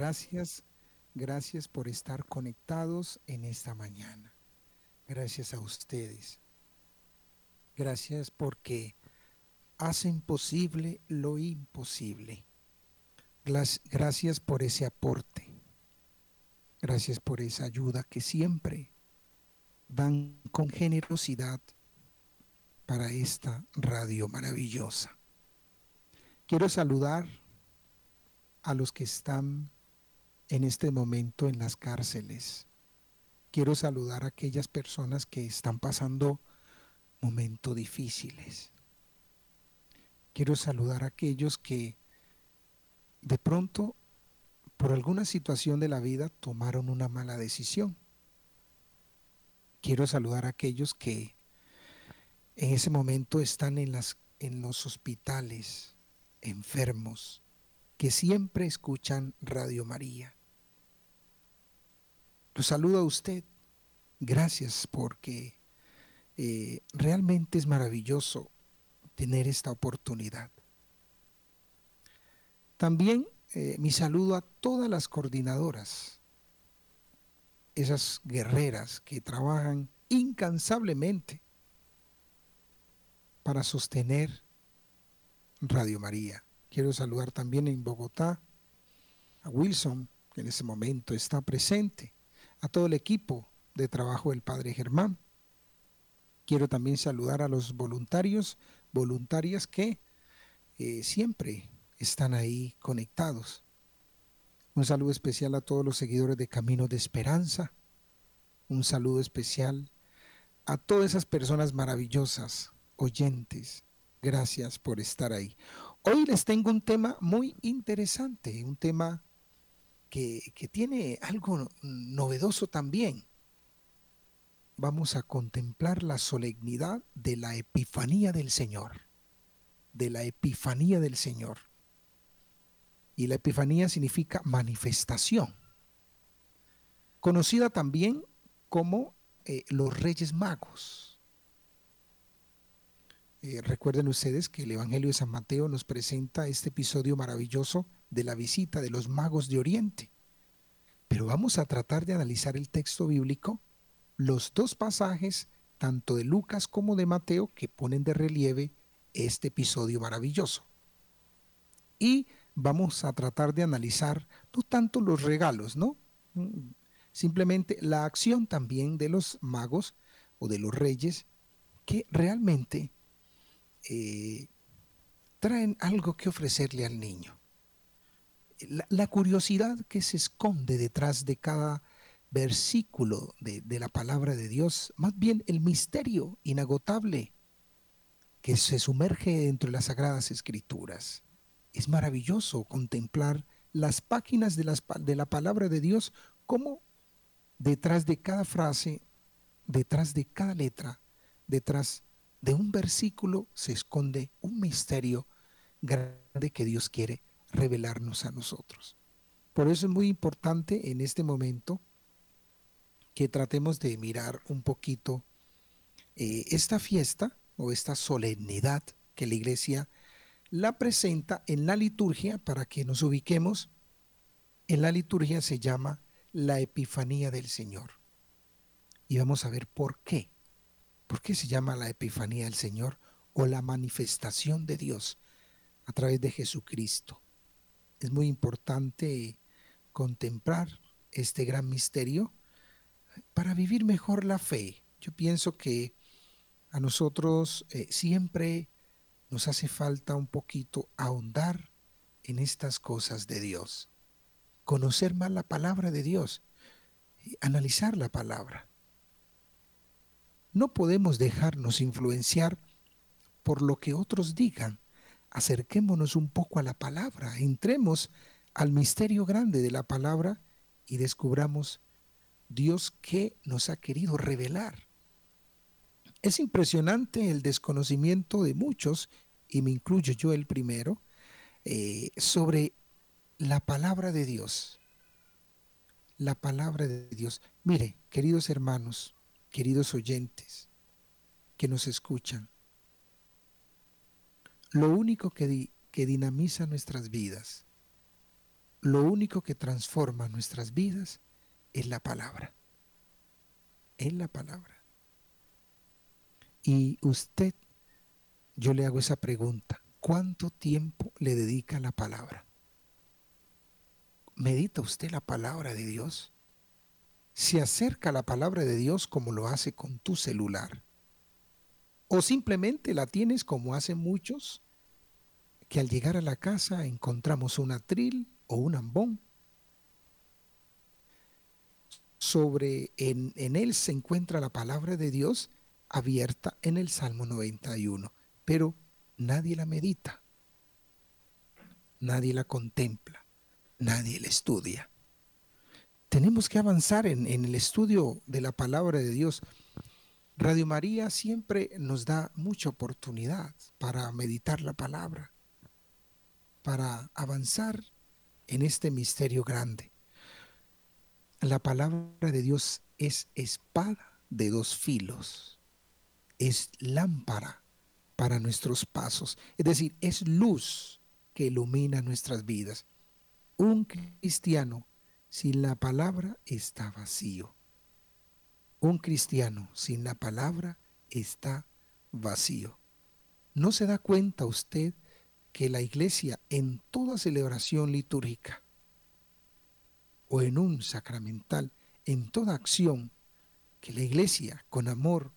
Gracias, gracias por estar conectados en esta mañana. Gracias a ustedes. Gracias porque hacen posible lo imposible. Gracias por ese aporte. Gracias por esa ayuda que siempre dan con generosidad para esta radio maravillosa. Quiero saludar a los que están en este momento en las cárceles. Quiero saludar a aquellas personas que están pasando momentos difíciles. Quiero saludar a aquellos que de pronto, por alguna situación de la vida, tomaron una mala decisión. Quiero saludar a aquellos que en ese momento están en, los hospitales, enfermos, que siempre escuchan Radio María. Lo saludo a usted. Gracias porque eh, realmente es maravilloso tener esta oportunidad. También eh, mi saludo a todas las coordinadoras, esas guerreras que trabajan incansablemente para sostener Radio María. Quiero saludar también en Bogotá a Wilson, que en ese momento está presente, a todo el equipo de trabajo del Padre Germán. Quiero también saludar a los voluntarios, voluntarias que eh, siempre están ahí conectados. Un saludo especial a todos los seguidores de Camino de Esperanza. Un saludo especial a todas esas personas maravillosas, oyentes. Gracias por estar ahí. Hoy les tengo un tema muy interesante, un tema que, tiene algo novedoso también. Vamos a contemplar la solemnidad de la Epifanía del Señor, de la Epifanía del Señor. Y la Epifanía significa manifestación, conocida también como eh, los Reyes Magos eh, recuerden ustedes que el Evangelio de San Mateo nos presenta este episodio maravilloso de la visita de los magos de Oriente. Pero vamos a tratar de analizar el texto bíblico, los dos pasajes, tanto de Lucas como de Mateo, que ponen de relieve este episodio maravilloso. Y vamos a tratar de analizar no tanto los regalos, ¿no? Simplemente la acción también de los magos o de los reyes que realmente eh, traen algo que ofrecerle al niño. La, curiosidad que se esconde detrás de cada versículo de, de la palabra de Dios, más bien el misterio inagotable que se sumerge dentro de las sagradas escrituras. Es maravilloso contemplar las páginas de, las, de, la palabra de Dios como detrás de cada frase, detrás de cada letra, detrás de un versículo se esconde un misterio grande que Dios quiere revelarnos a nosotros. Por eso es muy importante en este momento que tratemos de mirar un poquito eh, esta fiesta o esta solemnidad que la iglesia la presenta en la liturgia para que nos ubiquemos. En la liturgia se llama la Epifanía del Señor. Y vamos a ver por qué. ¿Por qué se llama la Epifanía del Señor o la manifestación de Dios a través de Jesucristo? Es muy importante contemplar este gran misterio para vivir mejor la fe. Yo pienso que a nosotros eh, siempre nos hace falta un poquito ahondar en estas cosas de Dios, conocer más la palabra de Dios, analizar la palabra. No podemos dejarnos influenciar por lo que otros digan. Acerquémonos un poco a la palabra, entremos al misterio grande de la palabra y descubramos Dios que nos ha querido revelar. Es impresionante el desconocimiento de muchos, y me incluyo yo el primero, eh, sobre la palabra de Dios. La palabra de Dios. Mire, queridos hermanos, queridos oyentes que nos escuchan, lo único que, que dinamiza nuestras vidas lo único que transforma nuestras vidas es la palabra. Es la palabra. Y usted, yo le hago esa pregunta, ¿cuánto tiempo le dedica la palabra? ¿Medita usted la palabra de Dios? ¿Se acerca a la palabra de Dios como lo hace con tu celular? ¿O simplemente la tienes como hacen muchos, que al llegar a la casa encontramos un atril o un ambón? Sobre en, en él se encuentra la palabra de Dios abierta en el Salmo 91, pero nadie la medita, nadie la contempla, nadie la estudia. Tenemos que avanzar en, el estudio de la palabra de Dios. Radio María siempre nos da mucha oportunidad para meditar la palabra, para avanzar en este misterio grande. La palabra de Dios es espada de dos filos es lámpara para nuestros pasos, es decir, es luz que ilumina nuestras vidas. Un cristiano sin la palabra está vacío. Un cristiano sin la palabra está vacío. ¿No se da cuenta usted que la iglesia en toda celebración litúrgica o en un sacramental, en toda acción, que la iglesia con amor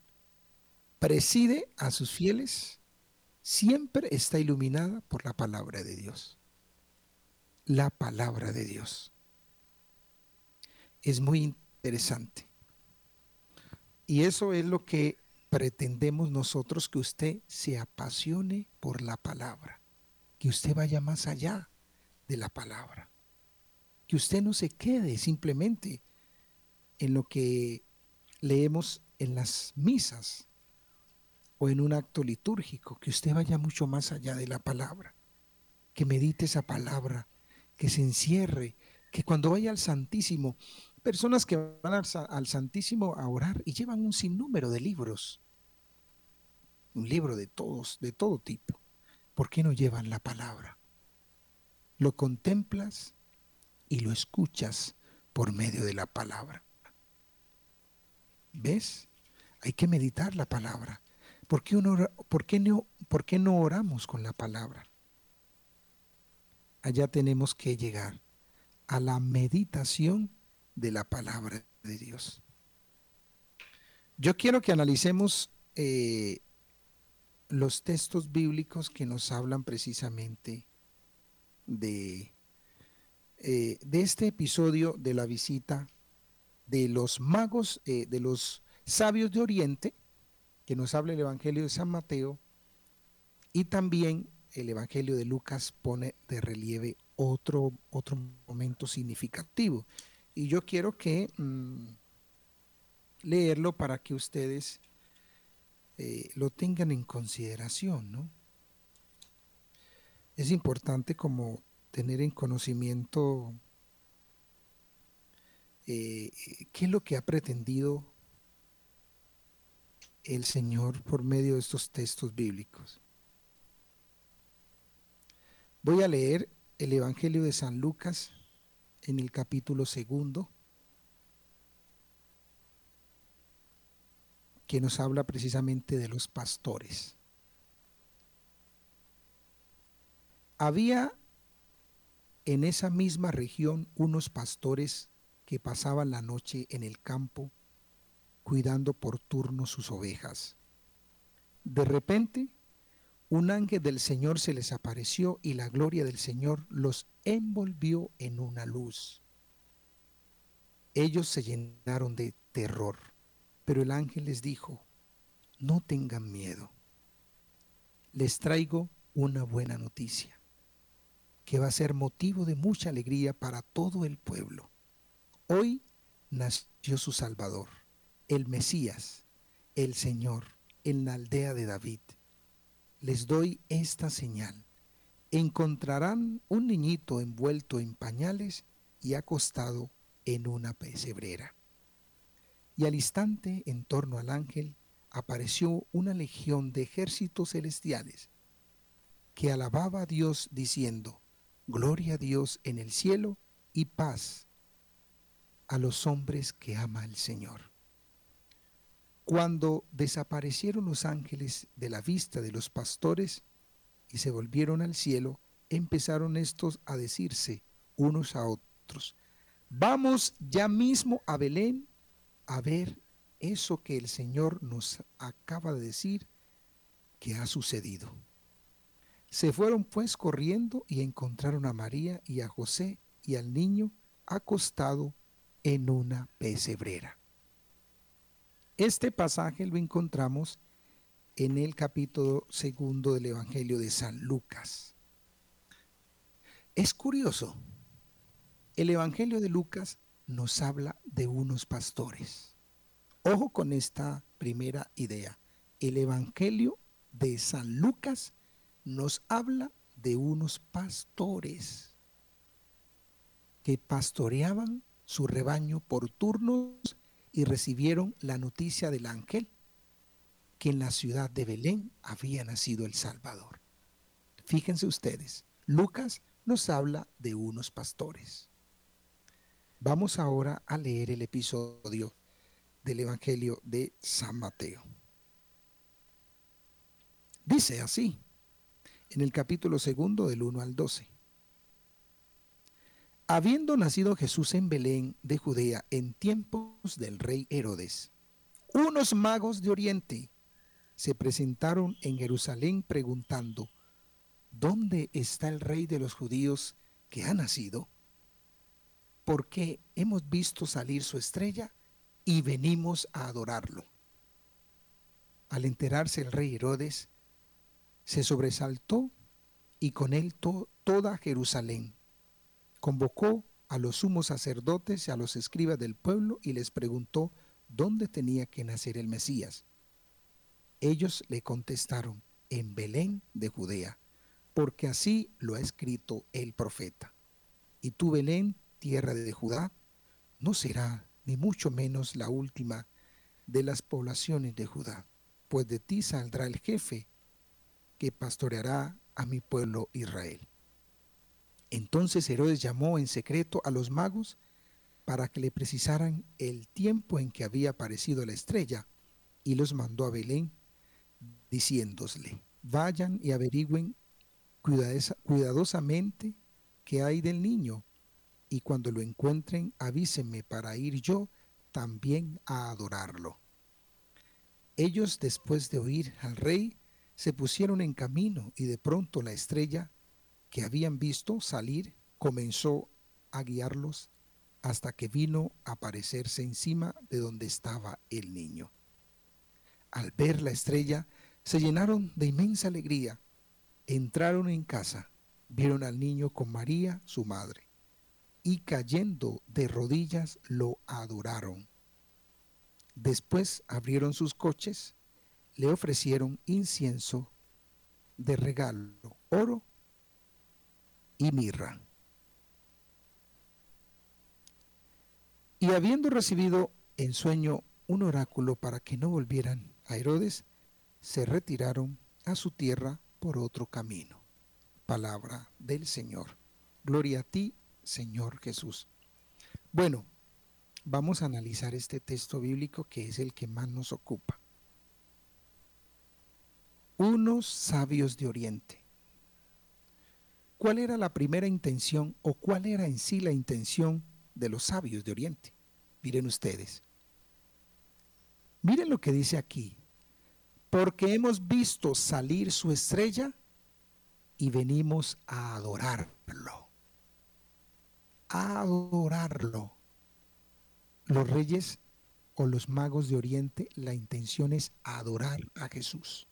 preside a sus fieles, siempre está iluminada por la palabra de Dios. La palabra de Dios. Es muy interesante. Y eso es lo que pretendemos nosotros, que usted se apasione por la palabra, que usted vaya más allá de la palabra, que usted no se quede simplemente en lo que leemos en las misas, o en un acto litúrgico, que usted vaya mucho más allá de la palabra, que medite esa palabra, que se encierre, que cuando vaya al Santísimo, personas que van al, Santísimo a orar y llevan un sinnúmero de libros, un libro de todos, de todo tipo, ¿por qué no llevan la palabra? Lo contemplas y lo escuchas por medio de la palabra. ¿Ves? Hay que meditar la palabra. ¿Por qué, por, qué no, ¿Por qué no oramos con la palabra? Allá tenemos que llegar a la meditación de la palabra de Dios. Yo quiero que analicemos eh, los textos bíblicos que nos hablan precisamente de, eh, de este episodio de la visita de los magos, eh, de los sabios de Oriente, que nos habla el Evangelio de San Mateo y también el Evangelio de Lucas pone de relieve otro, otro momento significativo. Y yo quiero que mm, leerlo para que ustedes eh, lo tengan en consideración, ¿no? Es importante como tener en conocimiento eh, qué es lo que ha pretendido el Señor por medio de estos textos bíblicos. Voy a leer el Evangelio de San Lucas en el capítulo segundo, que nos habla precisamente de los pastores. Había en esa misma región unos pastores que pasaban la noche en el campo cuidando por turno sus ovejas. De repente, un ángel del Señor se les apareció y la gloria del Señor los envolvió en una luz. Ellos se llenaron de terror, pero el ángel les dijo, no tengan miedo. Les traigo una buena noticia, que va a ser motivo de mucha alegría para todo el pueblo. Hoy nació su Salvador el Mesías, el Señor, en la aldea de David. Les doy esta señal. Encontrarán un niñito envuelto en pañales y acostado en una pesebrera. Y al instante, en torno al ángel, apareció una legión de ejércitos celestiales que alababa a Dios diciendo, gloria a Dios en el cielo y paz a los hombres que ama el Señor. Cuando desaparecieron los ángeles de la vista de los pastores y se volvieron al cielo, empezaron estos a decirse unos a otros, vamos ya mismo a Belén a ver eso que el Señor nos acaba de decir que ha sucedido. Se fueron pues corriendo y encontraron a María y a José y al niño acostado en una pesebrera. Este pasaje lo encontramos en el capítulo segundo del Evangelio de San Lucas. Es curioso, el Evangelio de Lucas nos habla de unos pastores. Ojo con esta primera idea. El Evangelio de San Lucas nos habla de unos pastores que pastoreaban su rebaño por turnos y recibieron la noticia del ángel que en la ciudad de Belén había nacido el Salvador. Fíjense ustedes, Lucas nos habla de unos pastores. Vamos ahora a leer el episodio del Evangelio de San Mateo. Dice así, en el capítulo segundo del 1 al 12. Habiendo nacido Jesús en Belén de Judea en tiempos del rey Herodes, unos magos de Oriente se presentaron en Jerusalén preguntando, ¿dónde está el rey de los judíos que ha nacido? Porque hemos visto salir su estrella y venimos a adorarlo. Al enterarse el rey Herodes, se sobresaltó y con él toda Jerusalén. Convocó a los sumos sacerdotes y a los escribas del pueblo y les preguntó dónde tenía que nacer el Mesías. Ellos le contestaron, en Belén de Judea, porque así lo ha escrito el profeta. Y tú, Belén, tierra de Judá, no será ni mucho menos la última de las poblaciones de Judá, pues de ti saldrá el jefe que pastoreará a mi pueblo Israel. Entonces Herodes llamó en secreto a los magos para que le precisaran el tiempo en que había aparecido la estrella y los mandó a Belén diciéndosle, vayan y averigüen cuidadosamente qué hay del niño y cuando lo encuentren avísenme para ir yo también a adorarlo. Ellos después de oír al rey se pusieron en camino y de pronto la estrella que habían visto salir comenzó a guiarlos hasta que vino a aparecerse encima de donde estaba el niño. Al ver la estrella, se llenaron de inmensa alegría. Entraron en casa, vieron al niño con María, su madre, y cayendo de rodillas lo adoraron. Después abrieron sus coches le ofrecieron incienso de regalo, oro y mirra. Y habiendo recibido en sueño un oráculo para que no volvieran a Herodes, se retiraron a su tierra por otro camino. Palabra del Señor. Gloria a ti, Señor Jesús. Bueno, vamos a analizar este texto bíblico que es el que más nos ocupa unos sabios de Oriente. ¿Cuál era la primera intención o cuál era en sí la intención de los sabios de Oriente? Miren ustedes. Miren lo que dice aquí. Porque hemos visto salir su estrella y venimos a adorarlo. A adorarlo. Los reyes o los magos de Oriente, la intención es adorar a Jesús.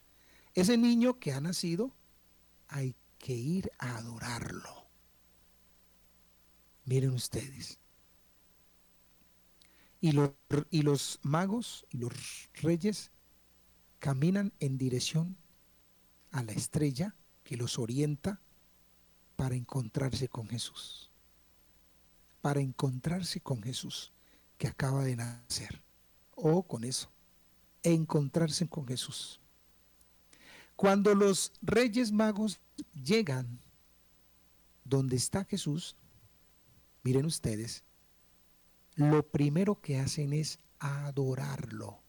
Ese niño que ha nacido, hay que ir a adorarlo. Miren ustedes. Y los, y los magos y los reyes caminan en dirección a la estrella que los orienta para encontrarse con Jesús. Para encontrarse con Jesús que acaba de nacer. O con eso. encontrarse con Jesús. Cuando los reyes magos llegan donde está Jesús, miren ustedes, lo primero que hacen es adorarlo.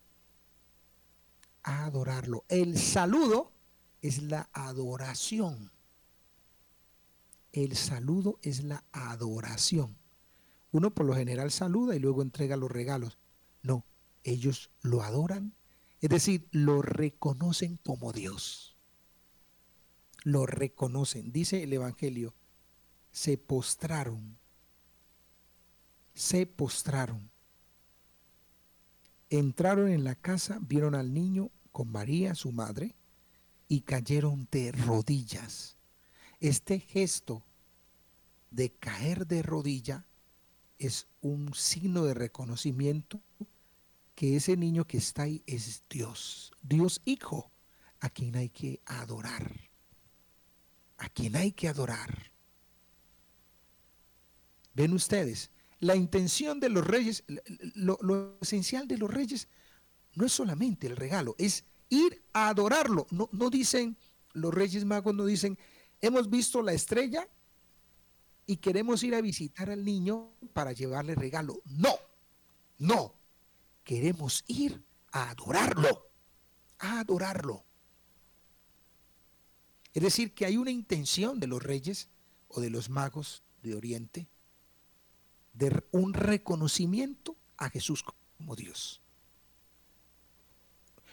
Adorarlo. El saludo es la adoración. El saludo es la adoración. Uno por lo general saluda y luego entrega los regalos. No, ellos lo adoran, es decir, lo reconocen como Dios. Lo reconocen. Dice el Evangelio, se postraron. Se postraron. Entraron en la casa, vieron al niño con María, su madre, y cayeron de rodillas. Este gesto de caer de rodilla es un signo de reconocimiento que ese niño que está ahí es Dios, Dios Hijo, a quien hay que adorar, a quien hay que adorar. Ven ustedes, la intención de los reyes, lo, esencial de los reyes no es solamente el regalo, es ir a adorarlo. No, no dicen, los reyes magos no dicen, hemos visto la estrella y queremos ir a visitar al niño para llevarle regalo. No, no. Queremos ir a adorarlo, a adorarlo. Es decir, que hay una intención de los reyes o de los magos de Oriente de un reconocimiento a Jesús como Dios.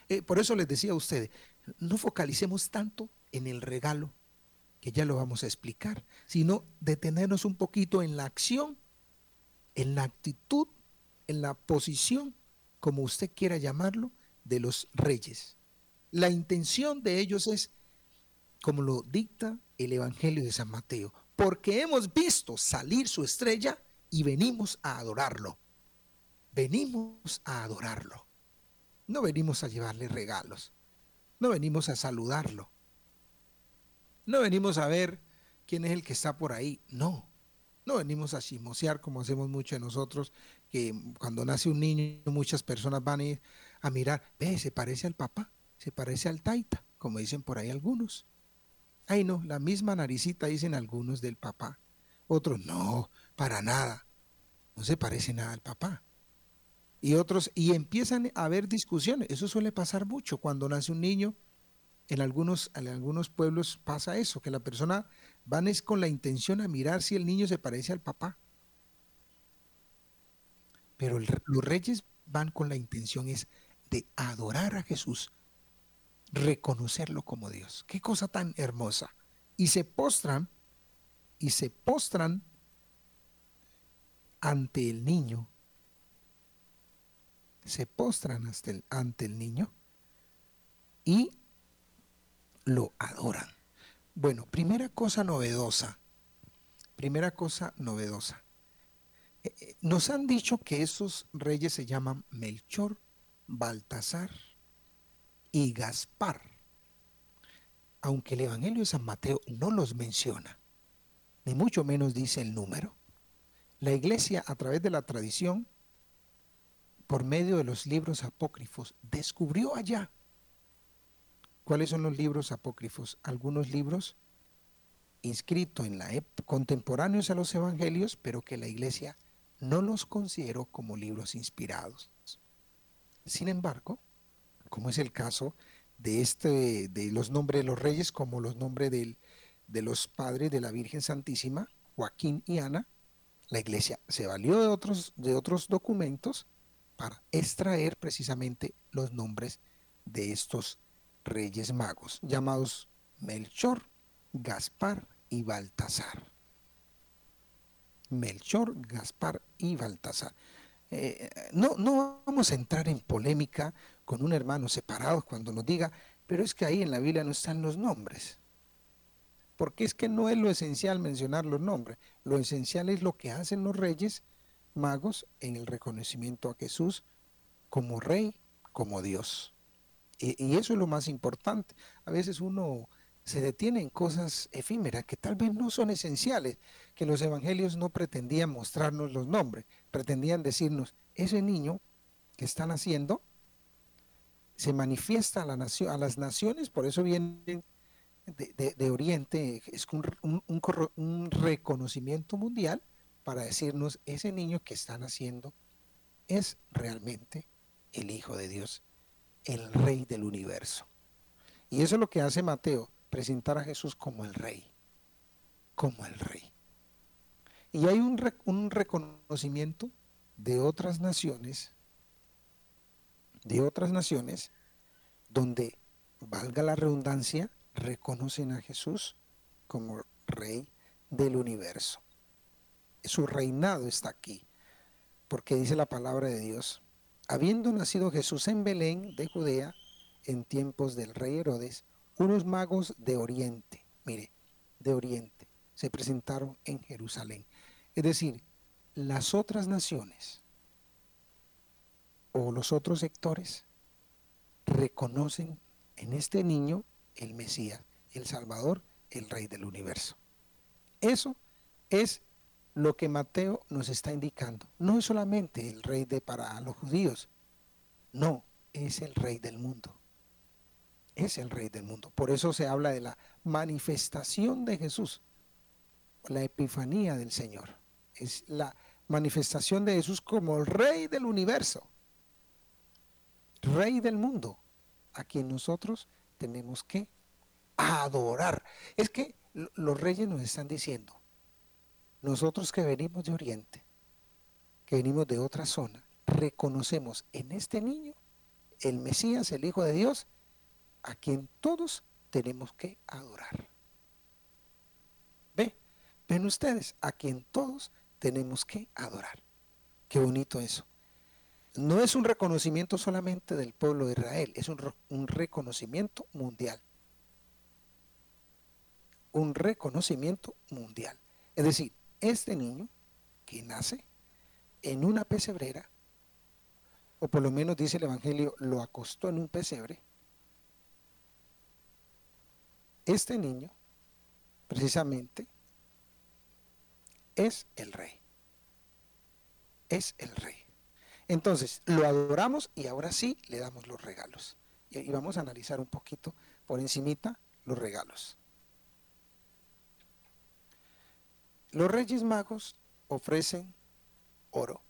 Eh, por eso les decía a ustedes, no focalicemos tanto en el regalo que ya lo vamos a explicar, sino detenernos un poquito en la acción, en la actitud, en la posición, como usted quiera llamarlo, de los reyes. La intención de ellos es, como lo dicta el Evangelio de San Mateo, porque hemos visto salir su estrella y venimos a adorarlo. Venimos a adorarlo. No venimos a llevarle regalos. No venimos a saludarlo no venimos a ver quién es el que está por ahí, no. No venimos a chismosear como hacemos mucho de nosotros, que cuando nace un niño muchas personas van a ir a mirar, ve, se parece al papá, se parece al taita, como dicen por ahí algunos. Ay no, la misma naricita dicen algunos del papá. Otros, no, para nada. No se parece nada al papá. Y otros, y empiezan a haber discusiones. Eso suele pasar mucho cuando nace un niño en algunos, en algunos pueblos pasa eso, que la persona van es con la intención a mirar si el niño se parece al papá. Pero los reyes van con la intención es de adorar a Jesús, reconocerlo como Dios. Qué cosa tan hermosa. Y se postran, y se postran ante el niño. Se postran ante el niño y lo adoran. Bueno, primera cosa novedosa, primera cosa novedosa. Nos han dicho que esos reyes se llaman Melchor, Baltasar y Gaspar, aunque el Evangelio de San Mateo no los menciona, ni mucho menos dice el número. La iglesia, a través de la tradición, por medio de los libros apócrifos, descubrió allá ¿Cuáles son los libros apócrifos? Algunos libros inscritos en la contemporáneos a los evangelios, pero que la iglesia no los consideró como libros inspirados. Sin embargo, como es el caso de este de los nombres de los reyes como los nombres de los padres de la Virgen Santísima, Joaquín y Ana, la iglesia se valió de otros, de otros documentos para extraer precisamente los nombres de estos reyes magos, llamados Melchor, Gaspar y Baltasar. Melchor, Gaspar y Baltasar. Eh, no, no vamos a entrar en polémica con un hermano separado cuando nos diga, pero es que ahí en la Biblia no están los nombres. Porque es que no es lo esencial mencionar los nombres. Lo esencial es lo que hacen los reyes magos en el reconocimiento a Jesús como rey, como Dios. Y, eso es lo más importante. A veces uno se detiene en cosas efímeras que tal vez no son esenciales, que los evangelios no pretendían mostrarnos los nombres, pretendían decirnos, ese niño que están haciendo se manifiesta a, la nación, a las naciones, por eso vienen de, Oriente, es un, un, reconocimiento mundial para decirnos, ese niño que están haciendo es realmente el Hijo de Dios, el Rey del universo. Y eso es lo que hace Mateo, presentar a Jesús como el Rey, como el Rey. Y hay un, un reconocimiento de otras naciones, de otras naciones, donde, valga la redundancia, reconocen a Jesús como Rey del universo. Su reinado está aquí, porque dice la palabra de Dios, habiendo nacido Jesús en Belén de Judea, en tiempos del rey Herodes, unos magos de Oriente, mire, de Oriente, se presentaron en Jerusalén. Es decir, las otras naciones o los otros sectores reconocen en este niño el Mesías, el Salvador, el Rey del universo. Eso es lo que Mateo nos está indicando. No es solamente el Rey de para los judíos, no, es el Rey del mundo. Es el Rey del mundo. Por eso se habla de la manifestación de Jesús, la epifanía del Señor. Es la manifestación de Jesús como el Rey del universo, Rey del mundo, a quien nosotros tenemos que adorar. Es que los reyes nos están diciendo, nosotros que venimos de Oriente, que venimos de otra zona, reconocemos en este niño el Mesías, el Hijo de Dios, a quien todos tenemos que adorar. ¿Ve? Ven ustedes, a quien todos tenemos que adorar. Qué bonito eso no es un reconocimiento solamente del pueblo de Israel, es un, reconocimiento mundial. Un reconocimiento mundial. Es decir, este niño que nace en una pesebrera, o por lo menos dice el Evangelio, lo acostó en un pesebre, este niño precisamente es el rey. Es el rey. Entonces, lo adoramos y ahora sí le damos los regalos. Y vamos a analizar un poquito por encimita los regalos. Los Reyes Magos ofrecen oro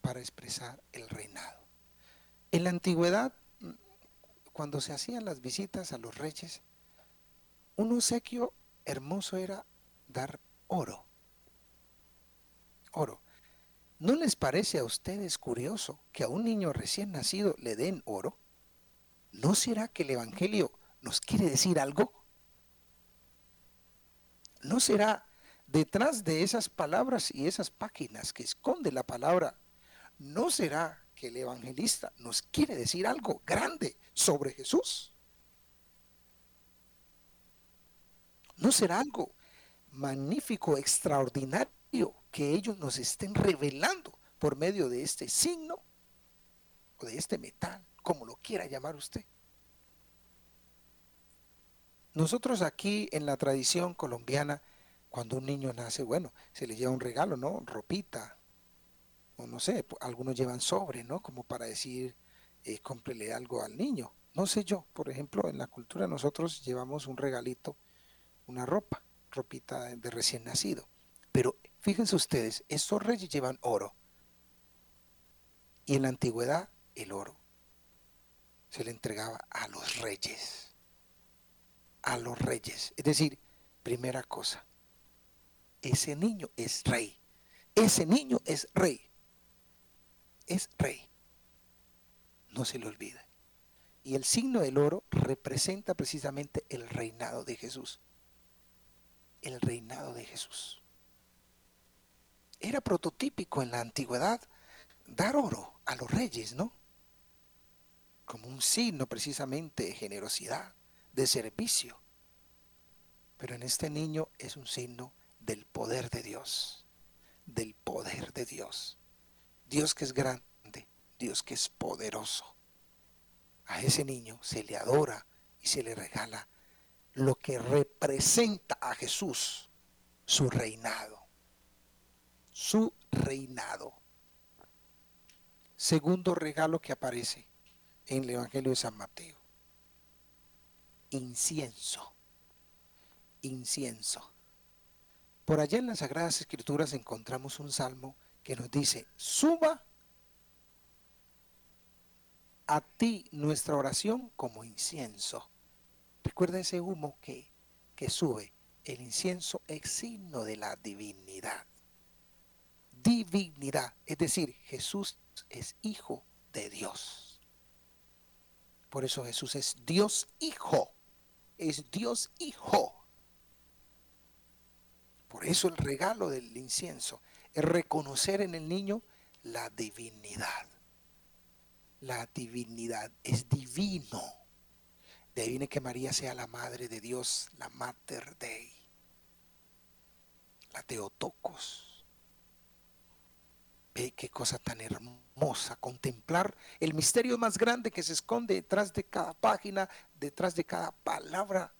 para expresar el reinado. En la antigüedad, cuando se hacían las visitas a los reyes, un obsequio hermoso era dar oro. Oro. ¿No les parece a ustedes curioso que a un niño recién nacido le den oro? ¿No será que el Evangelio nos quiere decir algo? ¿No será detrás de esas palabras y esas páginas que esconde la palabra, no será el evangelista nos quiere decir algo grande sobre Jesús? ¿No será algo magnífico, extraordinario? que ellos nos estén revelando por medio de este signo o de este metal, como lo quiera llamar usted. Nosotros aquí en la tradición colombiana, cuando un niño nace, bueno, se le lleva un regalo, ¿no? Ropita, o no sé, algunos llevan sobre, ¿no? Como para decir, eh, algo al niño. No sé yo, por ejemplo, en la cultura nosotros llevamos un regalito, una ropa, ropita de recién nacido. Pero Fíjense ustedes, estos reyes llevan oro. Y en la antigüedad el oro se le entregaba a los reyes. A los reyes. Es decir, primera cosa, ese niño es rey. Ese niño es rey. Es rey. No se le olvide. Y el signo del oro representa precisamente el reinado de Jesús. El reinado de Jesús era prototípico en la antigüedad dar oro a los reyes, ¿no? Como un signo precisamente de generosidad, de servicio. Pero en este niño es un signo del poder de Dios, del poder de Dios. Dios que es grande, Dios que es poderoso. A ese niño se le adora y se le regala lo que representa a Jesús, su reinado su reinado. Segundo regalo que aparece en el Evangelio de San Mateo. incienso. Incienso. Por allá en las Sagradas Escrituras encontramos un salmo que nos dice, suba a ti nuestra oración como incienso. Recuerda ese humo que, que sube. El incienso es signo de la divinidad. Divinidad. Es decir, Jesús es hijo de Dios. Por eso Jesús es Dios hijo. Es Dios hijo. Por eso el regalo del incienso es reconocer en el niño la divinidad. La divinidad es divino. De ahí viene que María sea la madre de Dios, la Mater Dei, la Teotocos. Ve qué cosa tan hermosa contemplar el misterio más grande que se esconde detrás de cada página, detrás de cada palabra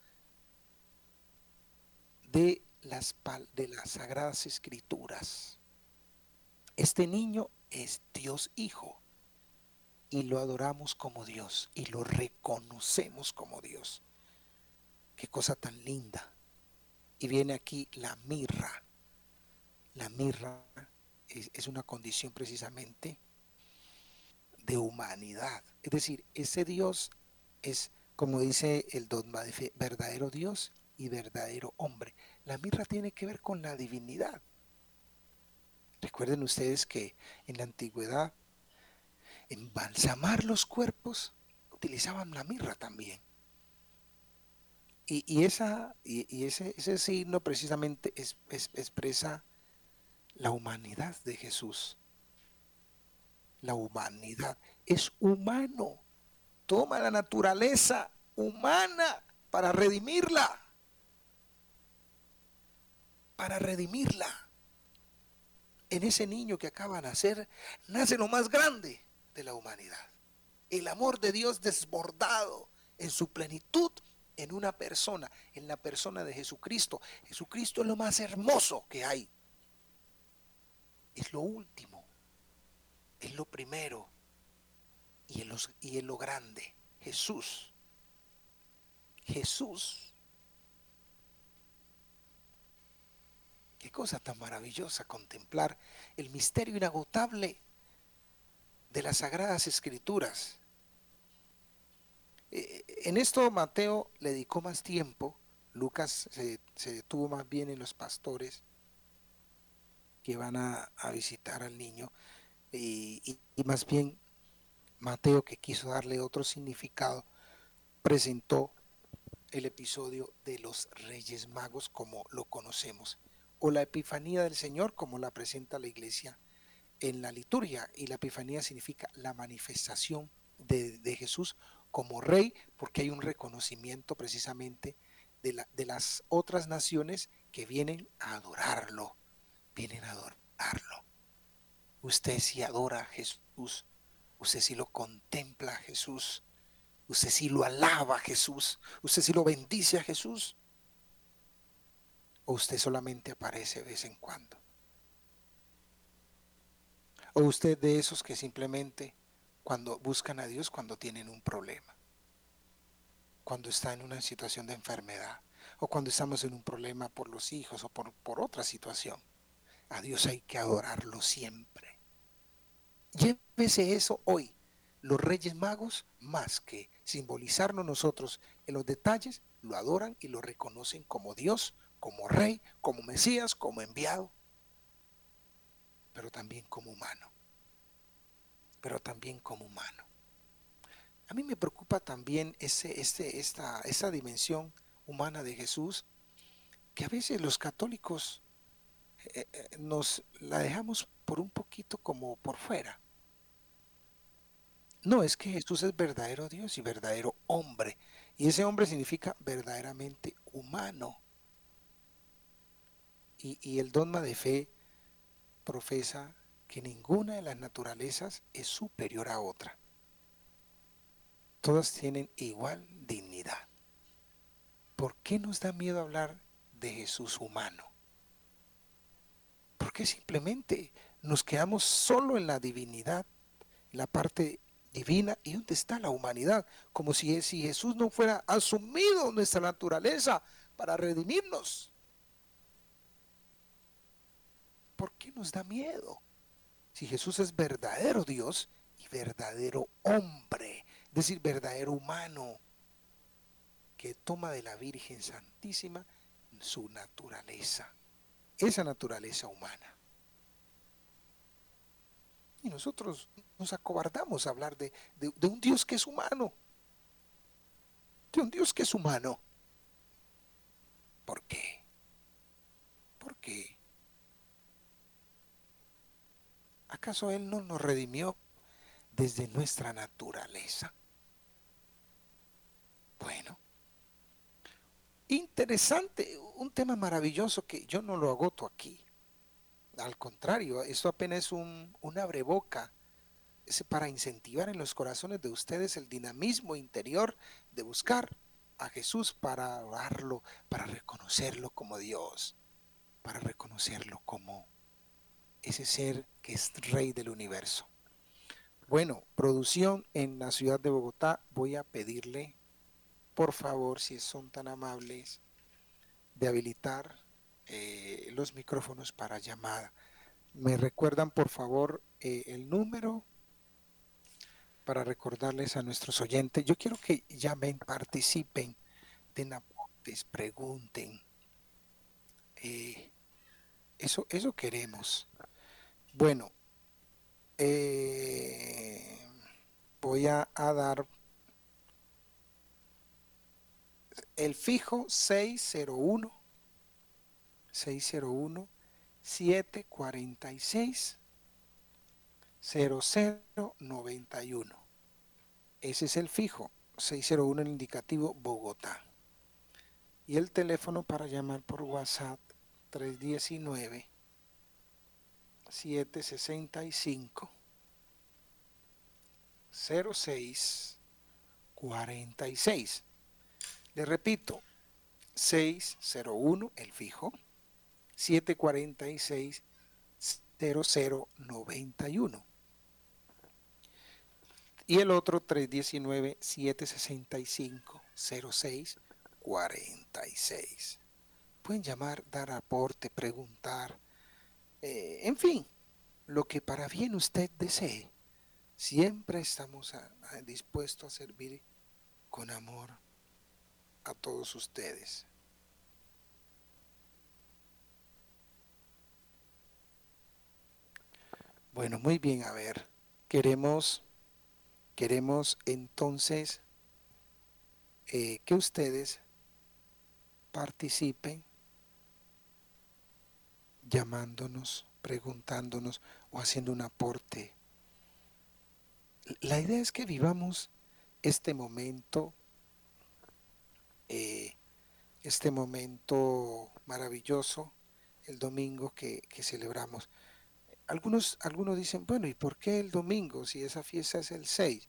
de las, de las sagradas escrituras. Este niño es Dios Hijo y lo adoramos como Dios y lo reconocemos como Dios. Qué cosa tan linda. Y viene aquí la mirra. La mirra es, es una condición precisamente de humanidad. Es decir, ese Dios es, como dice el dogma de fe, verdadero Dios y verdadero hombre. La mirra tiene que ver con la divinidad. Recuerden ustedes que en la antigüedad, en balsamar los cuerpos, utilizaban la mirra también. Y, esa, y, ese, ese, signo precisamente expresa la humanidad de Jesús. La humanidad es humano. Toma la naturaleza humana para redimirla para redimirla. En ese niño que acaba de nacer, nace lo más grande de la humanidad. El amor de Dios desbordado en su plenitud en una persona, en la persona de Jesucristo. Jesucristo es lo más hermoso que hay. Es lo último, es lo primero y es y lo grande. Jesús. Jesús Qué cosa tan maravillosa contemplar el misterio inagotable de las sagradas escrituras. Eh, en esto Mateo le dedicó más tiempo, Lucas se, detuvo más bien en los pastores que van a, visitar al niño y más bien Mateo que quiso darle otro significado presentó el episodio de los Reyes Magos como lo conocemos o la Epifanía del Señor, como la presenta la iglesia en la liturgia. Y la Epifanía significa la manifestación de, Jesús como rey, porque hay un reconocimiento precisamente de, de las otras naciones que vienen a adorarlo, vienen a adorarlo. Usted si adora a Jesús, usted si lo contempla a Jesús, usted si lo alaba a Jesús, usted si lo bendice a Jesús, ¿O usted solamente aparece de vez en cuando? ¿O usted de esos que simplemente cuando buscan a Dios cuando tienen un problema? Cuando está en una situación de enfermedad o cuando estamos en un problema por los hijos o por, por otra situación. A Dios hay que adorarlo siempre. Llévese eso hoy. Los reyes magos, más que simbolizarnos nosotros en los detalles, lo adoran y lo reconocen como Dios como rey, como Mesías, como enviado, pero también como humano. Pero también como humano. A mí me preocupa también ese, esta, esa dimensión humana de Jesús, que a veces los católicos eh, eh, nos la dejamos por un poquito como por fuera. No, es que Jesús es verdadero Dios y verdadero hombre. Y ese hombre significa verdaderamente humano. Y, el dogma de fe profesa que ninguna de las naturalezas es superior a otra. Todas tienen igual dignidad. ¿Por qué nos da miedo hablar de Jesús humano? Porque simplemente nos quedamos solo en la divinidad, la parte divina y dónde está la humanidad, como si, si Jesús no fuera asumido nuestra naturaleza para redimirnos. ¿Por qué nos da miedo? Si Jesús es verdadero Dios y verdadero hombre, es decir, verdadero humano, que toma de la Virgen Santísima su naturaleza, esa naturaleza humana. Y nosotros nos acobardamos a hablar de, de, un Dios que es humano, de un Dios que es humano. ¿Por qué? ¿Por qué? ¿Acaso Él no nos redimió desde nuestra naturaleza? Bueno, interesante, un tema maravilloso que yo no lo agoto aquí. Al contrario, esto apenas es un, un abreboca es para incentivar en los corazones de ustedes el dinamismo interior de buscar a Jesús para adorarlo, para reconocerlo como Dios, para reconocerlo como ese ser que es rey del universo. Bueno, producción en la ciudad de Bogotá, voy a pedirle, por favor, si son tan amables, de habilitar eh, los micrófonos para llamada. Me recuerdan, por favor, eh, el número para recordarles a nuestros oyentes. Yo quiero que llamen, participen, den aportes, pregunten. Eh, eso, eso queremos. Bueno, voy a, a, dar el fijo 601 601 746 0091. Ese es el fijo, 601 el indicativo Bogotá. Y el teléfono para llamar por WhatsApp 319 765 06 46. Le repito, 601 el fijo 746 0091 y el otro 319-765-0646. Pueden llamar, dar aporte, preguntar, eh, en fin, lo que para bien usted desee. Siempre estamos dispuestos a servir con amor a todos ustedes. Bueno, muy bien, a ver, queremos Queremos entonces eh, que ustedes participen llamándonos, preguntándonos o haciendo un aporte. La idea es que vivamos este momento, eh, este momento maravilloso, el domingo que, celebramos algunos, algunos dicen, bueno, ¿y por qué el domingo si esa fiesta es el 6?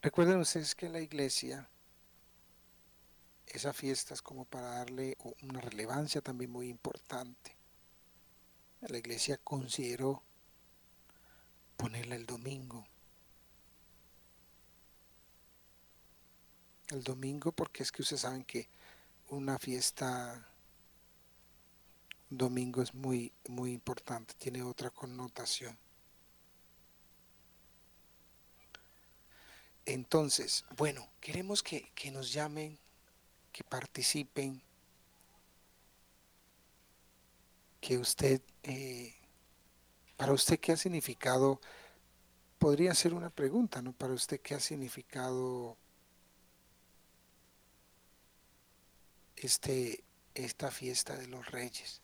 Recuerden ustedes que en la iglesia esa fiesta es como para darle una relevancia también muy importante. La iglesia consideró ponerla el domingo. El domingo porque es que ustedes saben que una fiesta domingo es muy, muy importante, tiene otra connotación. Entonces, bueno, queremos que, nos llamen, que participen, que usted, eh, para usted, ¿qué ha significado? Podría ser una pregunta, ¿no? Para usted, ¿qué ha significado este, esta fiesta de los reyes?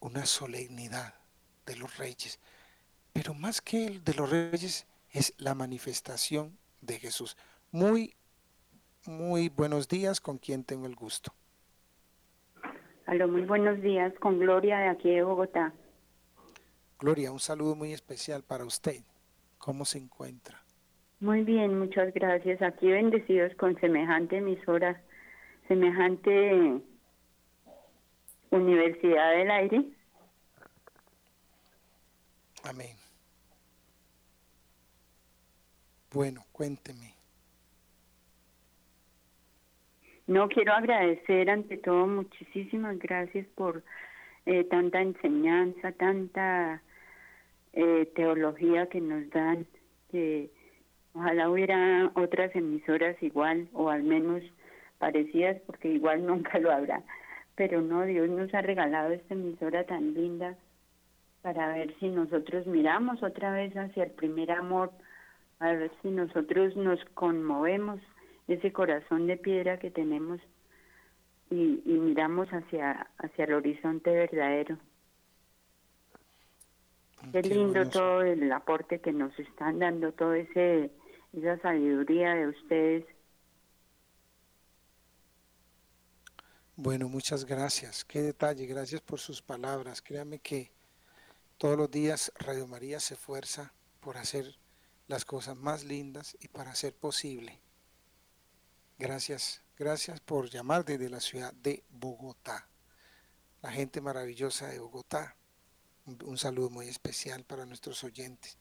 una solemnidad de los reyes. Pero más que el de los reyes es la manifestación de Jesús. Muy, muy buenos días, con quien tengo el gusto. Aló, muy buenos días, con Gloria de aquí de Bogotá. Gloria, un saludo muy especial para usted. ¿Cómo se encuentra? Muy bien, muchas gracias. Aquí bendecidos con semejante emisora, semejante Universidad del Aire. Amén. bueno, cuénteme. No quiero agradecer ante todo muchísimas gracias por eh, tanta enseñanza, tanta eh, teología que nos dan, que ojalá hubiera otras emisoras igual o al menos parecidas, porque igual nunca lo habrá. Pero no, Dios nos ha regalado esta emisora tan linda para ver si nosotros miramos otra vez hacia el primer amor, a ver si nosotros nos conmovemos ese corazón de piedra que tenemos y, miramos hacia, hacia el horizonte verdadero. Qué, lindo todo el aporte que nos están dando, todo ese esa sabiduría de ustedes. Bueno, muchas gracias. Qué detalle, gracias por sus palabras. Créame que todos los días Radio María se esfuerza por hacer las cosas más lindas y para hacer posible. Gracias, gracias por llamar desde la ciudad de Bogotá. La gente maravillosa de Bogotá. Un saludo muy especial para nuestros oyentes.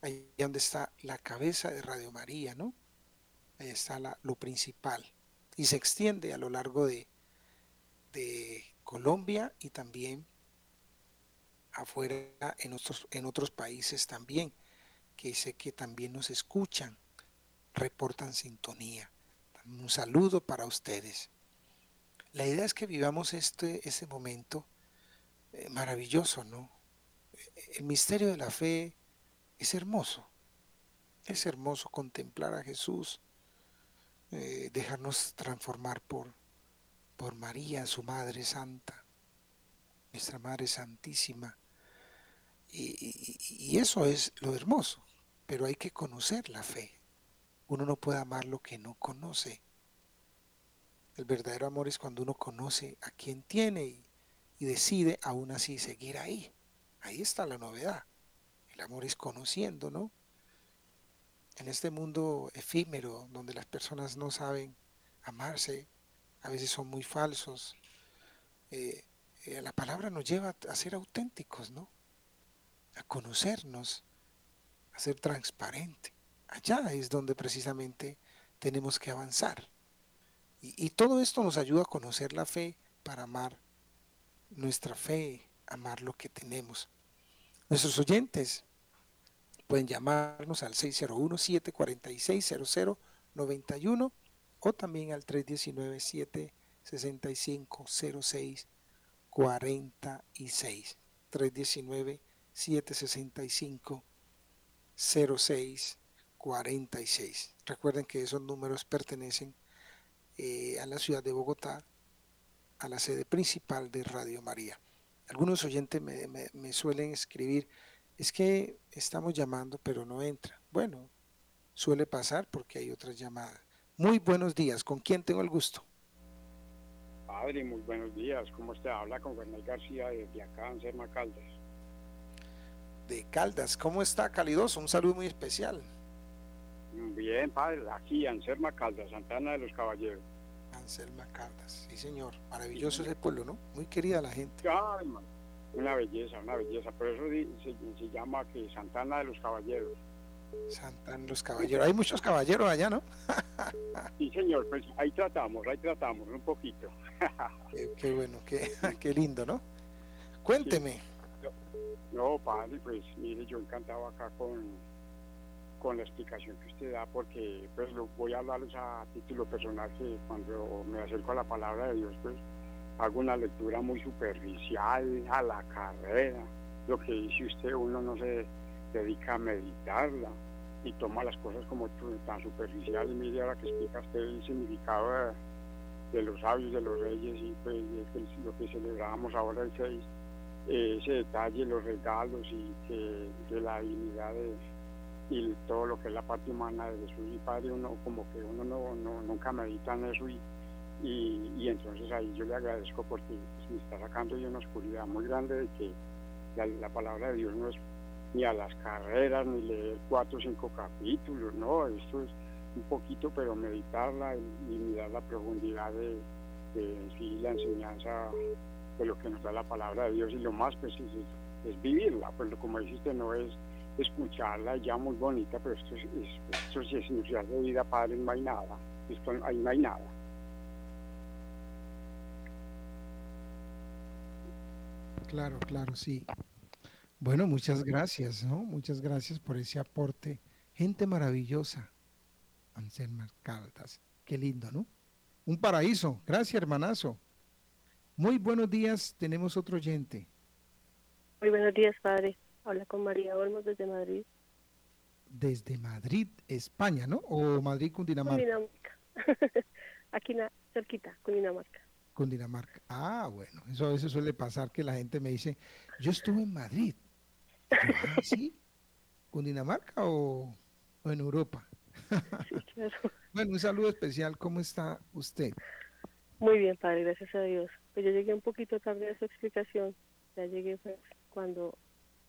Ahí donde está la cabeza de Radio María, ¿no? Ahí está lo principal. Y se extiende a lo largo de, de Colombia y también afuera en otros, en otros países también, que sé que también nos escuchan, reportan sintonía. Un saludo para ustedes. La idea es que vivamos este, ese momento eh, maravilloso, ¿no? El misterio de la fe es hermoso. Es hermoso contemplar a Jesús, eh, dejarnos transformar por, por María, su Madre Santa, nuestra Madre Santísima. Y, eso es lo hermoso, pero hay que conocer la fe. Uno no puede amar lo que no conoce. El verdadero amor es cuando uno conoce a quien tiene y, decide aún así seguir ahí. Ahí está la novedad. El amor es conociendo, ¿no? En este mundo efímero donde las personas no saben amarse, a veces son muy falsos, eh, eh, la palabra nos lleva a ser auténticos, ¿no? A conocernos, a ser transparente. Allá es donde precisamente tenemos que avanzar. Y, todo esto nos ayuda a conocer la fe para amar nuestra fe, amar lo que tenemos. Nuestros oyentes pueden llamarnos al 601-746-0091 o también al 319-765-0646. 319-765-0646. Recuerden que esos números pertenecen eh, a la ciudad de Bogotá, a la sede principal de Radio María. Algunos oyentes me, me suelen escribir, es que estamos llamando pero no entra. Bueno, suele pasar porque hay otras llamadas. Muy buenos días, ¿con quién tengo el gusto? Padre, muy buenos días, ¿cómo está? Habla con Fernando García desde acá en Serma Caldas. De Caldas, ¿cómo está, calidoso? Un saludo muy especial. Bien, padre, aquí en Serma Caldas, Santana de los Caballeros. Anselma Caldas, sí señor, maravilloso ese pueblo, ¿no? Muy querida la gente. Ay, una belleza, una belleza, por eso se, se llama que Santana de los Caballeros. Santana los Caballeros. Hay muchos caballeros allá, ¿no? sí, señor, pues ahí tratamos, ahí tratamos un poquito. qué, bueno, qué, qué, lindo, ¿no? Cuénteme. No, padre, pues mire, yo encantado acá con, con la explicación que usted da, porque pues lo voy a hablarles a título personal que cuando me acerco a la palabra de Dios, pues hago una lectura muy superficial a la carrera. Lo que dice usted, uno no se dedica a meditarla y toma las cosas como tan superficial y mire ahora que explica usted el significado de, los sabios, de los reyes y pues lo que celebrábamos ahora el 6, ese detalle, los regalos y que, de la dignidad y todo lo que es la parte humana de Jesús y Padre, uno como que uno no, nunca medita en eso y, y, entonces ahí yo le agradezco porque pues, me está sacando de una oscuridad muy grande de que la, la palabra de Dios no es ni a las carreras, ni leer cuatro o cinco capítulos, no, esto es un poquito, pero meditarla y, mirar la profundidad de, sí, la enseñanza de lo que nos da la palabra de Dios y lo más pues es, vivirla, pues como dijiste, no es escucharla ya muy bonita, pero esto, es, esto sí es de vida, Padre, no hay nada. Esto, ahí no hay nada. Claro, claro, sí. Bueno, muchas gracias, ¿no? Muchas gracias por ese aporte. Gente maravillosa. Anselmo Caldas. Qué lindo, ¿no? Un paraíso. Gracias, hermanazo. Muy buenos días. Tenemos otro oyente. Muy buenos días, padre. Habla con María Olmos desde Madrid. Desde Madrid, España, ¿no? ¿O Madrid, Cundinamarca? Cundinamarca. Aquí cerquita, Cundinamarca. Cundinamarca. Ah, bueno, eso a veces suele pasar que la gente me dice, yo estuve en Madrid. Ah, ¿Sí? ¿Cundinamarca o, o en Europa? Sí, claro. bueno, un saludo especial. ¿Cómo está usted? Muy bien, padre, gracias a Dios. Pues yo llegué un poquito tarde a su explicación. Ya llegué pues, cuando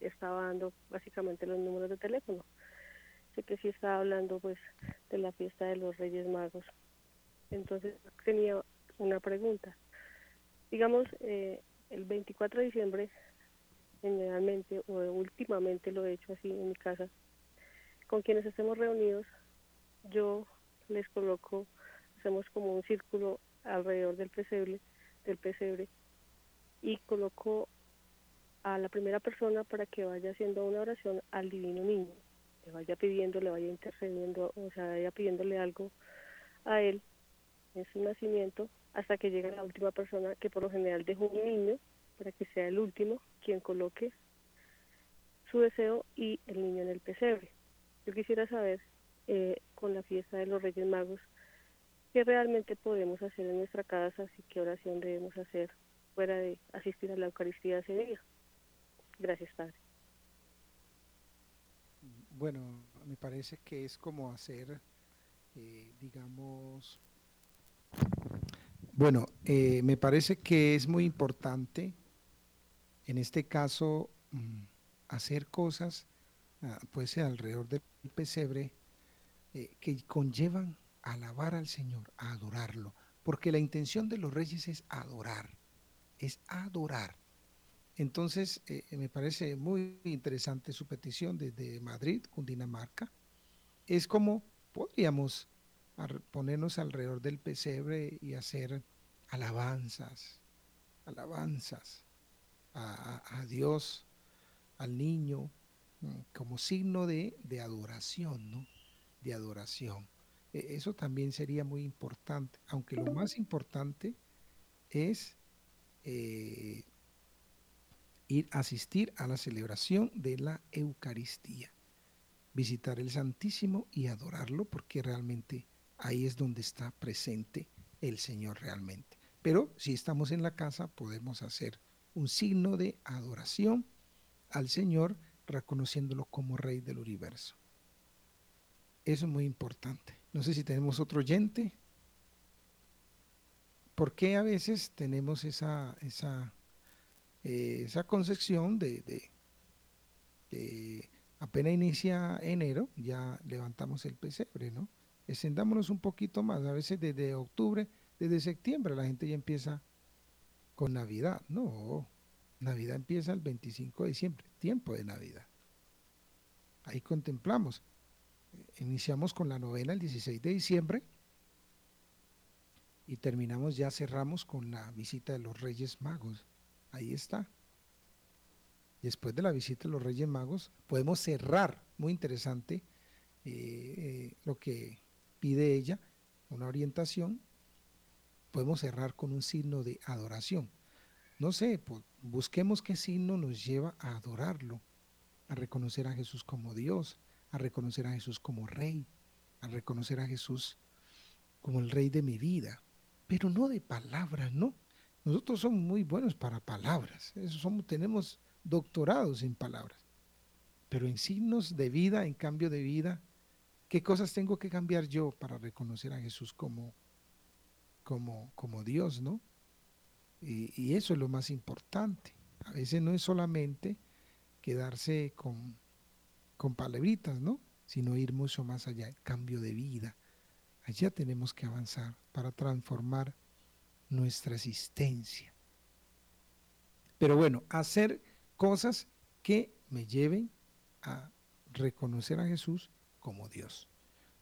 estaba dando básicamente los números de teléfono. Sé que sí estaba hablando pues de la fiesta de los Reyes Magos. Entonces tenía una pregunta. Digamos, eh, el 24 de diciembre, generalmente o últimamente lo he hecho así en mi casa, con quienes estemos reunidos, yo les coloco, hacemos como un círculo alrededor del pesebre, del pesebre y coloco a la primera persona para que vaya haciendo una oración al divino niño, le vaya pidiendo, le vaya intercediendo, o sea, vaya pidiéndole algo a él en su nacimiento hasta que llegue la última persona que por lo general deja un niño para que sea el último quien coloque su deseo y el niño en el pesebre. Yo quisiera saber eh, con la fiesta de los Reyes Magos qué realmente podemos hacer en nuestra casa, y qué oración debemos hacer fuera de asistir a la Eucaristía ese día. Gracias, Padre. Bueno, me parece que es como hacer, eh, digamos, bueno, eh, me parece que es muy importante, en este caso, mm, hacer cosas, ah, pues alrededor del pesebre, eh, que conllevan alabar al Señor, a adorarlo, porque la intención de los reyes es adorar, es adorar. Entonces, eh, me parece muy interesante su petición desde Madrid, Cundinamarca. Es como podríamos ponernos alrededor del pesebre y hacer alabanzas, alabanzas a, Dios, al niño, mm, como signo de, adoración, ¿no? De adoración. E, eso también sería muy importante, aunque lo más importante es eh, ir a asistir a la celebración de la Eucaristía, visitar el Santísimo y adorarlo porque realmente ahí es donde está presente el Señor realmente. Pero si estamos en la casa podemos hacer un signo de adoración al Señor reconociéndolo como Rey del universo. Eso es muy importante. No sé si tenemos otro oyente. ¿Por qué a veces tenemos esa, esa eh, esa concepción de, de, apenas inicia enero, ya levantamos el pesebre, ¿no? Extendámonos un poquito más, a veces desde octubre, desde septiembre la gente ya empieza con Navidad. No, Navidad empieza el 25 de diciembre, tiempo de Navidad. Ahí contemplamos. Iniciamos con la novena el 16 de diciembre y terminamos, ya cerramos con la visita de los Reyes Magos Ahí está. Después de la visita de los Reyes Magos, podemos cerrar, muy interesante, eh, eh, lo que pide ella, una orientación, podemos cerrar con un signo de adoración. No sé, pues, busquemos qué signo nos lleva a adorarlo, a reconocer a Jesús como Dios, a reconocer a Jesús como Rey, a reconocer a Jesús como el Rey de mi vida, pero no de palabras, no, nosotros somos muy buenos para palabras, somos, tenemos doctorados en palabras, pero en signos de vida, en cambio de vida, ¿qué cosas tengo que cambiar yo para reconocer a Jesús como, como, como Dios, no? Y, eso es lo más importante. A veces no es solamente quedarse con, con palabritas, ¿no? Sino ir mucho más allá, cambio de vida. Allá tenemos que avanzar para transformar nuestra existencia. Pero bueno, hacer cosas que me lleven a reconocer a Jesús como Dios.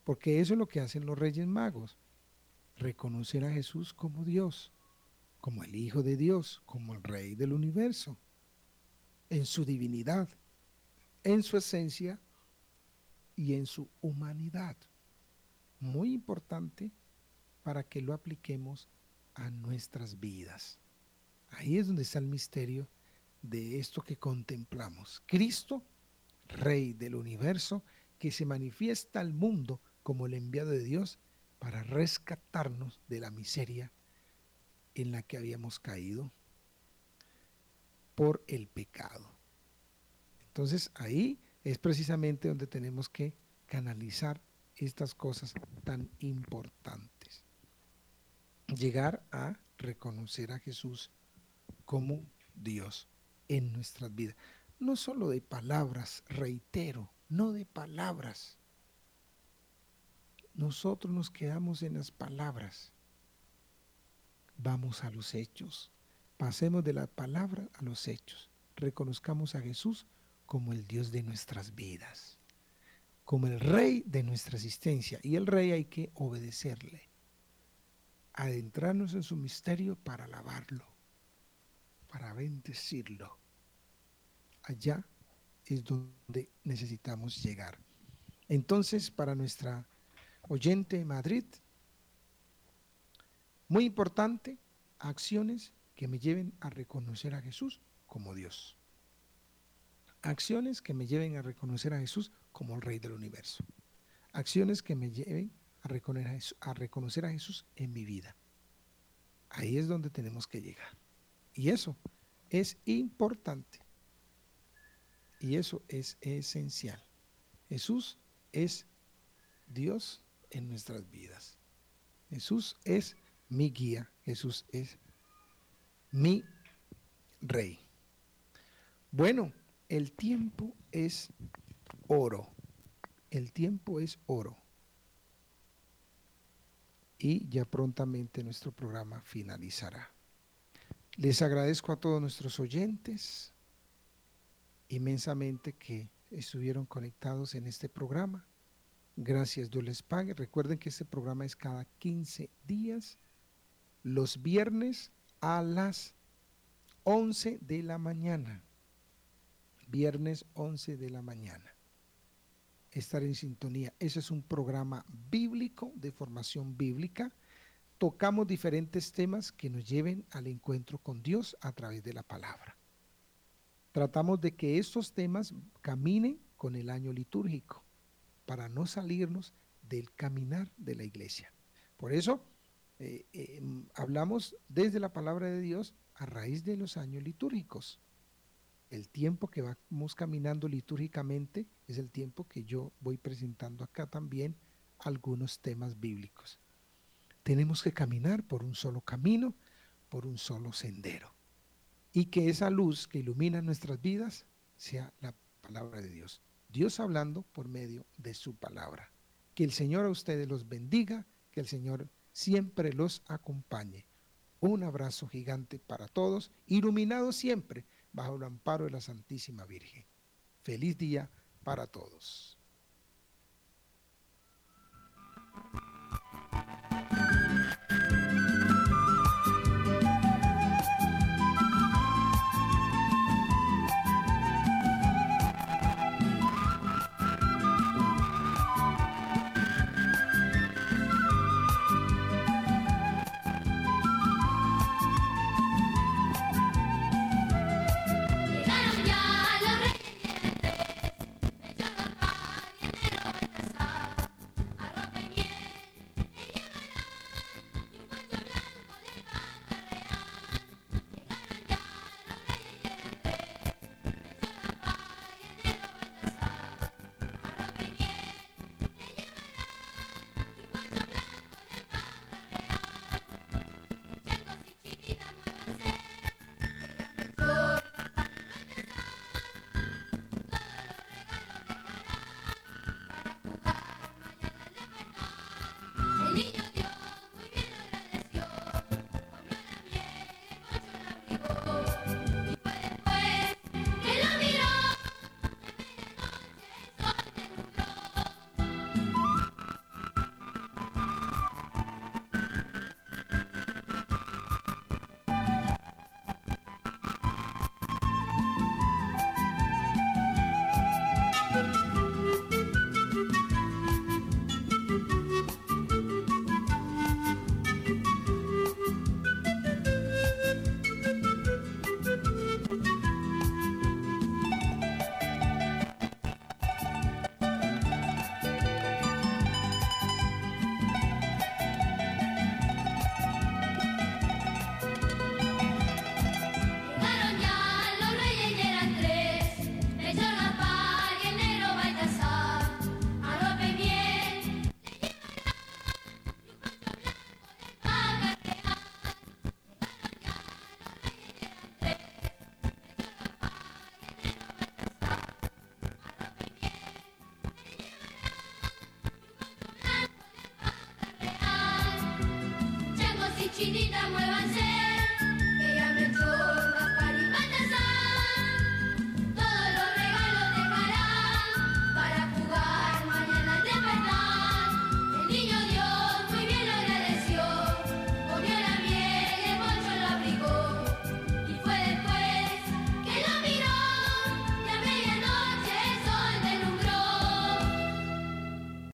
Porque eso es lo que hacen los reyes magos, reconocer a Jesús como Dios, como el Hijo de Dios, como el Rey del universo, en su divinidad, en su esencia y en su humanidad. Muy importante para que lo apliquemos a nuestras vidas. Ahí es donde está el misterio de esto que contemplamos. Cristo, Rey del universo, que se manifiesta al mundo como el enviado de Dios para rescatarnos de la miseria en la que habíamos caído por el pecado. Entonces ahí es precisamente donde tenemos que canalizar estas cosas tan importantes. Llegar a reconocer a Jesús como Dios en nuestras vidas. No solo de palabras, reitero, no de palabras. Nosotros nos quedamos en las palabras. Vamos a los hechos. Pasemos de la palabra a los hechos. Reconozcamos a Jesús como el Dios de nuestras vidas, como el Rey de nuestra existencia. Y el Rey hay que obedecerle, adentrarnos en su misterio para alabarlo, para bendecirlo. Allá es donde necesitamos llegar. Entonces, para nuestra oyente Madrid, muy importante, acciones que me lleven a reconocer a Jesús como Dios acciones que me lleven a reconocer a Jesús como el Rey del universo. Acciones que me lleven a reconocer a, Jesús, en mi vida. Ahí es donde tenemos que llegar. Y eso es importante. Y eso es esencial. Jesús es Dios en nuestras vidas. Jesús es mi guía. Jesús es mi rey. Bueno, el tiempo es oro. El tiempo es oro. Y ya prontamente nuestro programa finalizará. Les agradezco a todos nuestros oyentes inmensamente que estuvieron conectados en este programa. Gracias, Dios les pague. Recuerden que este programa es cada 15 días, los viernes a las 11 de la mañana viernes 11 de la mañana. Estar en sintonía. Ese es un programa bíblico de formación bíblica. Tocamos diferentes temas que nos lleven al encuentro con Dios a través de la palabra. Tratamos de que estos temas caminen con el año litúrgico para no salirnos del caminar de la iglesia. Por eso eh, eh, hablamos desde la palabra de Dios a raíz de los años litúrgicos el tiempo que vamos caminando litúrgicamente es el tiempo que yo voy presentando acá también algunos temas bíblicos. Tenemos que caminar por un solo camino, por un solo sendero. Y que esa luz que ilumina nuestras vidas sea la palabra de Dios. Dios hablando por medio de su palabra. Que el Señor a ustedes los bendiga, que el Señor siempre los acompañe. Un abrazo gigante para todos, iluminado siempre bajo el amparo de la Santísima Virgen. Feliz día para todos.